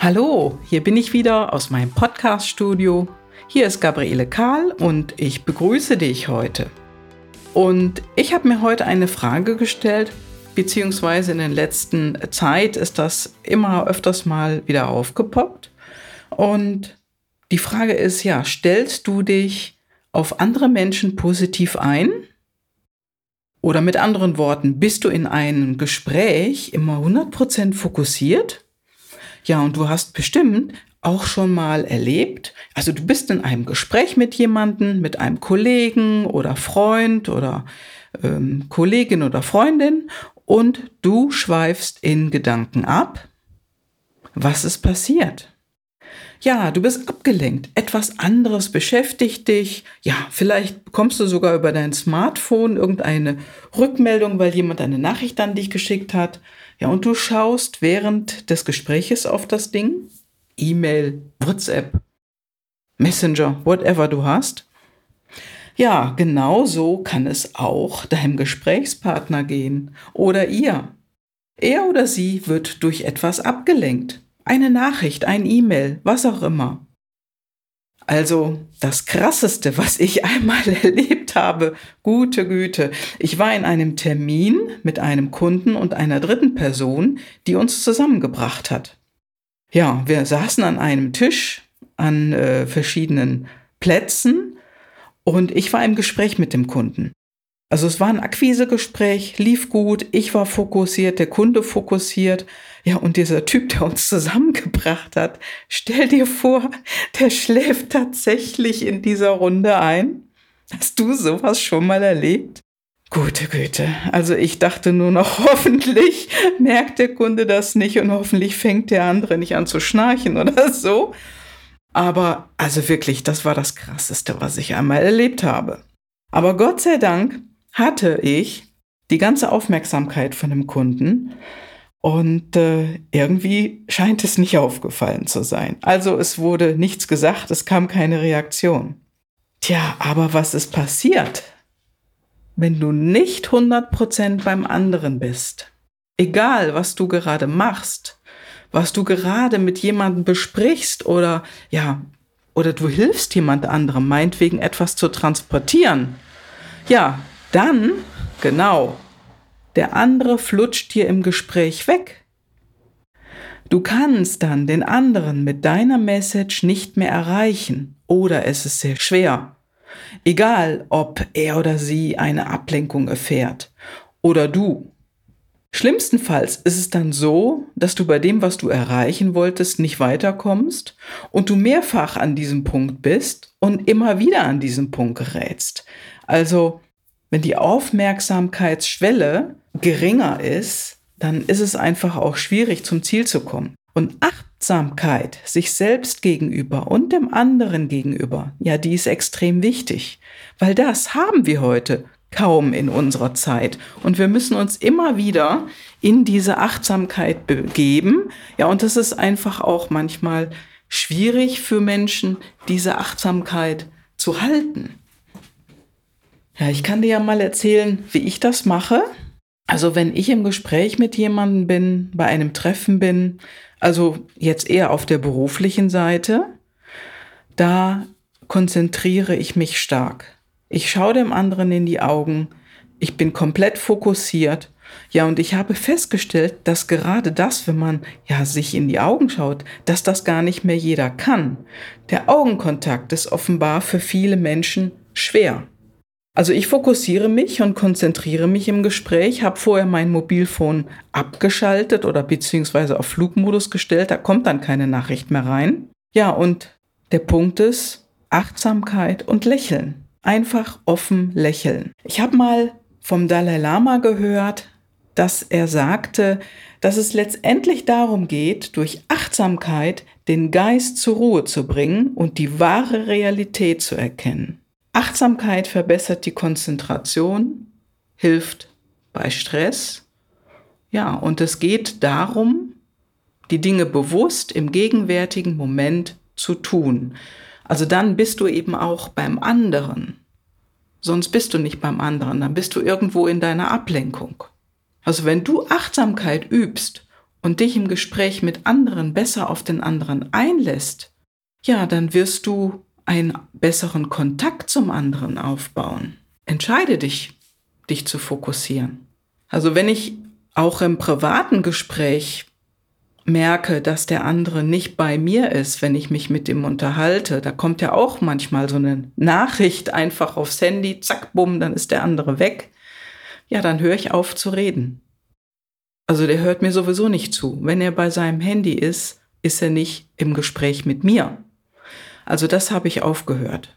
Hallo, hier bin ich wieder aus meinem Podcast-Studio. Hier ist Gabriele Kahl und ich begrüße dich heute. Und ich habe mir heute eine Frage gestellt, beziehungsweise in der letzten Zeit ist das immer öfters mal wieder aufgepoppt. Und die Frage ist ja, stellst du dich auf andere Menschen positiv ein? Oder mit anderen Worten, bist du in einem Gespräch immer 100% fokussiert? Ja, und du hast bestimmt auch schon mal erlebt, also du bist in einem Gespräch mit jemandem, mit einem Kollegen oder Freund oder ähm, Kollegin oder Freundin und du schweifst in Gedanken ab. Was ist passiert? Ja, du bist abgelenkt. Etwas anderes beschäftigt dich. Ja, vielleicht bekommst du sogar über dein Smartphone irgendeine Rückmeldung, weil jemand eine Nachricht an dich geschickt hat. Ja, und du schaust während des Gespräches auf das Ding. E-Mail, WhatsApp, Messenger, whatever du hast. Ja, genau so kann es auch deinem Gesprächspartner gehen oder ihr. Er oder sie wird durch etwas abgelenkt. Eine Nachricht, ein E-Mail, was auch immer. Also das Krasseste, was ich einmal erlebt habe, gute Güte. Ich war in einem Termin mit einem Kunden und einer dritten Person, die uns zusammengebracht hat. Ja, wir saßen an einem Tisch an äh, verschiedenen Plätzen und ich war im Gespräch mit dem Kunden. Also es war ein Akquisegespräch, lief gut, ich war fokussiert, der Kunde fokussiert. Ja, und dieser Typ, der uns zusammengebracht hat, stell dir vor, der schläft tatsächlich in dieser Runde ein. Hast du sowas schon mal erlebt? Gute Güte. Also ich dachte nur noch, hoffentlich merkt der Kunde das nicht und hoffentlich fängt der andere nicht an zu schnarchen oder so. Aber also wirklich, das war das Krasseste, was ich einmal erlebt habe. Aber Gott sei Dank hatte ich die ganze Aufmerksamkeit von dem Kunden und äh, irgendwie scheint es nicht aufgefallen zu sein. Also es wurde nichts gesagt, es kam keine Reaktion. Tja, aber was ist passiert, wenn du nicht 100% beim anderen bist? Egal, was du gerade machst, was du gerade mit jemandem besprichst oder ja, oder du hilfst jemand anderem, meinetwegen etwas zu transportieren. Ja, dann, genau, der andere flutscht dir im Gespräch weg. Du kannst dann den anderen mit deiner Message nicht mehr erreichen oder es ist sehr schwer. Egal, ob er oder sie eine Ablenkung erfährt oder du. Schlimmstenfalls ist es dann so, dass du bei dem, was du erreichen wolltest, nicht weiterkommst und du mehrfach an diesem Punkt bist und immer wieder an diesem Punkt gerätst. Also wenn die Aufmerksamkeitsschwelle geringer ist, dann ist es einfach auch schwierig zum Ziel zu kommen. Und Achtsamkeit sich selbst gegenüber und dem anderen gegenüber, ja, die ist extrem wichtig, weil das haben wir heute kaum in unserer Zeit. Und wir müssen uns immer wieder in diese Achtsamkeit begeben. Ja, und das ist einfach auch manchmal schwierig für Menschen, diese Achtsamkeit zu halten. Ja, ich kann dir ja mal erzählen, wie ich das mache. Also wenn ich im Gespräch mit jemandem bin, bei einem Treffen bin, also jetzt eher auf der beruflichen Seite, da konzentriere ich mich stark. Ich schaue dem anderen in die Augen, ich bin komplett fokussiert. Ja, und ich habe festgestellt, dass gerade das, wenn man ja sich in die Augen schaut, dass das gar nicht mehr jeder kann. Der Augenkontakt ist offenbar für viele Menschen schwer. Also ich fokussiere mich und konzentriere mich im Gespräch, habe vorher mein Mobilfon abgeschaltet oder beziehungsweise auf Flugmodus gestellt, da kommt dann keine Nachricht mehr rein. Ja, und der Punkt ist Achtsamkeit und Lächeln. Einfach offen lächeln. Ich habe mal vom Dalai Lama gehört, dass er sagte, dass es letztendlich darum geht, durch Achtsamkeit den Geist zur Ruhe zu bringen und die wahre Realität zu erkennen. Achtsamkeit verbessert die Konzentration, hilft bei Stress. Ja, und es geht darum, die Dinge bewusst im gegenwärtigen Moment zu tun. Also dann bist du eben auch beim anderen. Sonst bist du nicht beim anderen, dann bist du irgendwo in deiner Ablenkung. Also wenn du Achtsamkeit übst und dich im Gespräch mit anderen besser auf den anderen einlässt, ja, dann wirst du einen besseren Kontakt zum anderen aufbauen. Entscheide dich, dich zu fokussieren. Also wenn ich auch im privaten Gespräch merke, dass der andere nicht bei mir ist, wenn ich mich mit ihm unterhalte, da kommt ja auch manchmal so eine Nachricht einfach aufs Handy, zack, bumm, dann ist der andere weg. Ja, dann höre ich auf zu reden. Also der hört mir sowieso nicht zu. Wenn er bei seinem Handy ist, ist er nicht im Gespräch mit mir. Also das habe ich aufgehört.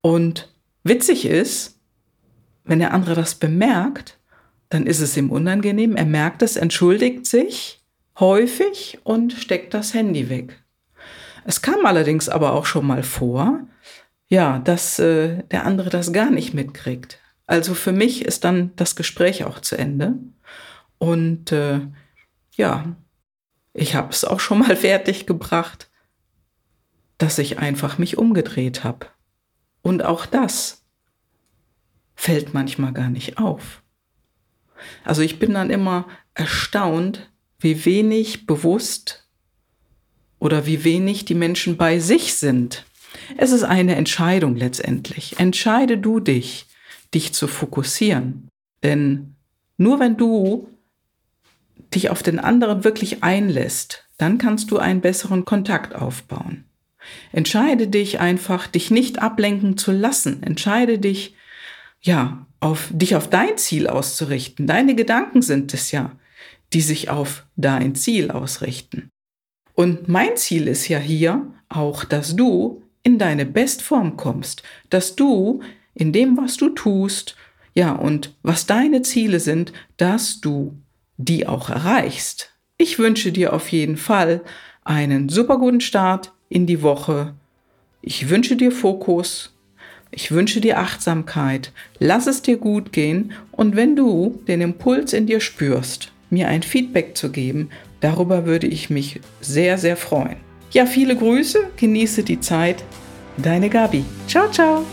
Und witzig ist, wenn der andere das bemerkt, dann ist es ihm unangenehm. Er merkt es, entschuldigt sich häufig und steckt das Handy weg. Es kam allerdings aber auch schon mal vor, ja, dass äh, der andere das gar nicht mitkriegt. Also für mich ist dann das Gespräch auch zu Ende. Und äh, ja, ich habe es auch schon mal fertig gebracht, dass ich einfach mich umgedreht habe. Und auch das fällt manchmal gar nicht auf. Also ich bin dann immer erstaunt, wie wenig bewusst oder wie wenig die Menschen bei sich sind. Es ist eine Entscheidung letztendlich. Entscheide du dich, dich zu fokussieren. Denn nur wenn du dich auf den anderen wirklich einlässt, dann kannst du einen besseren Kontakt aufbauen. Entscheide dich einfach, dich nicht ablenken zu lassen. Entscheide dich, ja, auf dich auf dein Ziel auszurichten. Deine Gedanken sind es ja, die sich auf dein Ziel ausrichten. Und mein Ziel ist ja hier auch, dass du in deine Bestform kommst, dass du in dem, was du tust, ja, und was deine Ziele sind, dass du die auch erreichst. Ich wünsche dir auf jeden Fall einen super guten Start in die Woche. Ich wünsche dir Fokus. Ich wünsche dir Achtsamkeit. Lass es dir gut gehen. Und wenn du den Impuls in dir spürst, mir ein Feedback zu geben, darüber würde ich mich sehr, sehr freuen. Ja, viele Grüße, genieße die Zeit. Deine Gabi. Ciao, ciao.